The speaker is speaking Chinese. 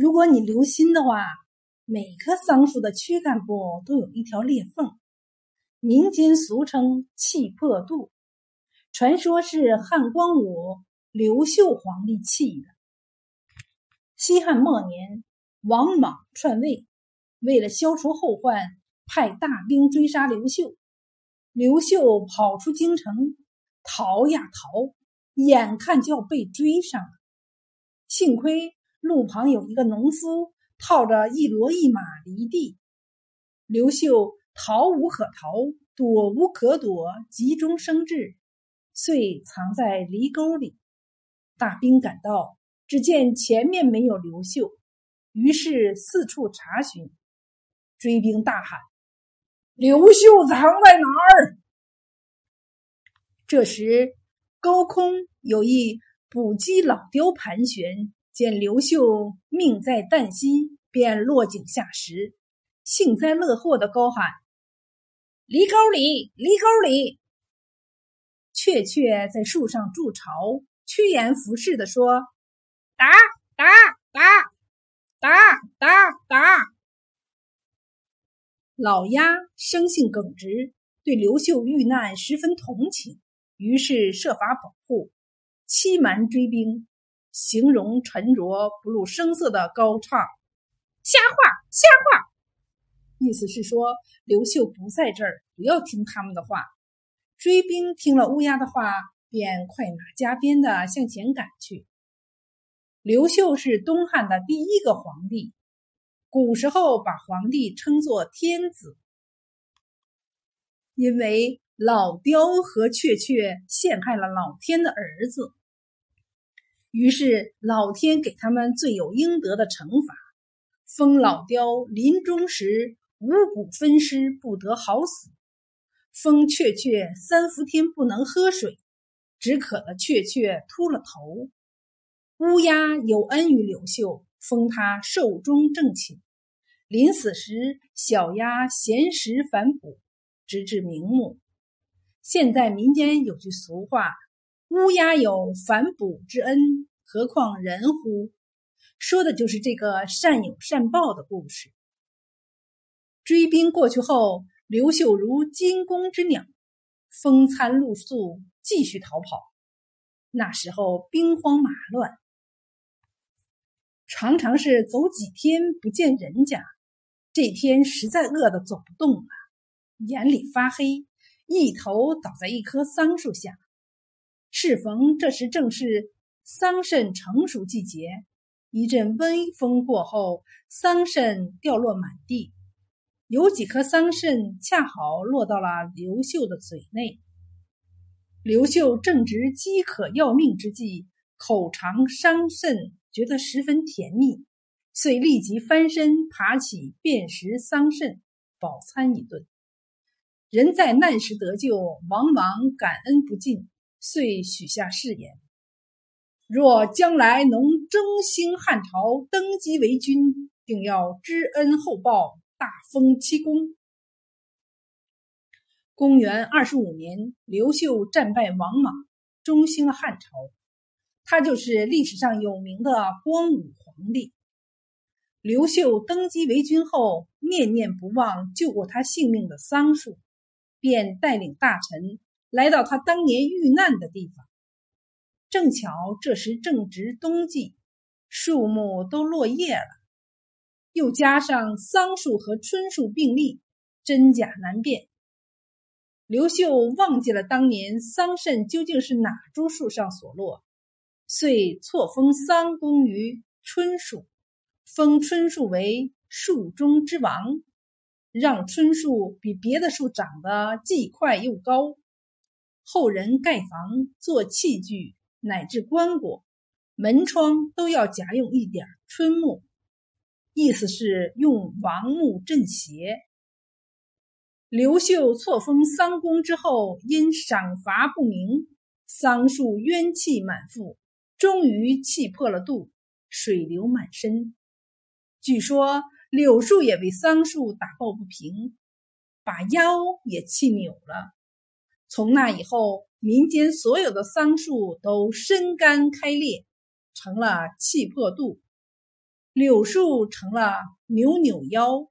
如果你留心的话，每棵桑树的躯干部都有一条裂缝，民间俗称“气魄肚”，传说是汉光武刘秀皇帝气的。西汉末年，王莽篡位，为了消除后患，派大兵追杀刘秀。刘秀跑出京城，逃呀逃，眼看就要被追上了，幸亏。路旁有一个农夫，套着一骡一马犁地。刘秀逃无可逃，躲无可躲，急中生智，遂藏在犁沟里。大兵赶到，只见前面没有刘秀，于是四处查询。追兵大喊：“刘秀藏在哪儿？”这时，高空有一捕鸡老雕盘旋。见刘秀命在旦夕，便落井下石，幸灾乐祸的高喊：“离沟里，离沟里！”雀雀在树上筑巢，趋炎附势的说：“打打打打打打！”老鸭生性耿直，对刘秀遇难十分同情，于是设法保护，欺瞒追兵。形容沉着、不露声色的高唱，瞎话，瞎话，意思是说刘秀不在这儿，不要听他们的话。追兵听了乌鸦的话，便快马加鞭的向前赶去。刘秀是东汉的第一个皇帝，古时候把皇帝称作天子，因为老雕和雀雀陷害了老天的儿子。于是老天给他们罪有应得的惩罚，封老雕临终时五谷分尸，不得好死；封雀雀三伏天不能喝水，只渴了雀雀秃了头；乌鸦有恩于柳秀，封他寿终正寝，临死时小鸭衔食反哺，直至瞑目。现在民间有句俗话。乌鸦有反哺之恩，何况人乎？说的就是这个善有善报的故事。追兵过去后，刘秀如惊弓之鸟，风餐露宿，继续逃跑。那时候兵荒马乱，常常是走几天不见人家。这天实在饿得走不动了，眼里发黑，一头倒在一棵桑树下。适逢这时正是桑葚成熟季节，一阵微风过后，桑葚掉落满地，有几颗桑葚恰好落到了刘秀的嘴内。刘秀正值饥渴要命之际，口尝桑葚，觉得十分甜蜜，遂立即翻身爬起，便食桑葚，饱餐一顿。人在难时得救，往往感恩不尽。遂许下誓言：若将来能征兴汉朝，登基为君，定要知恩厚报，大封七公。公元二十五年，刘秀战败王莽，中兴了汉朝。他就是历史上有名的光武皇帝。刘秀登基为君后，念念不忘救过他性命的桑树，便带领大臣。来到他当年遇难的地方，正巧这时正值冬季，树木都落叶了，又加上桑树和椿树并立，真假难辨。刘秀忘记了当年桑葚究竟是哪株树上所落，遂错封桑公于椿树，封春树为树中之王，让椿树比别的树长得既快又高。后人盖房做器具，乃至棺椁、门窗都要夹用一点春木，意思是用王木镇邪。刘秀错封桑公之后，因赏罚不明，桑树冤气满腹，终于气破了肚，水流满身。据说柳树也为桑树打抱不平，把腰也气扭了。从那以后，民间所有的桑树都生干开裂，成了气魄度。柳树成了扭扭腰，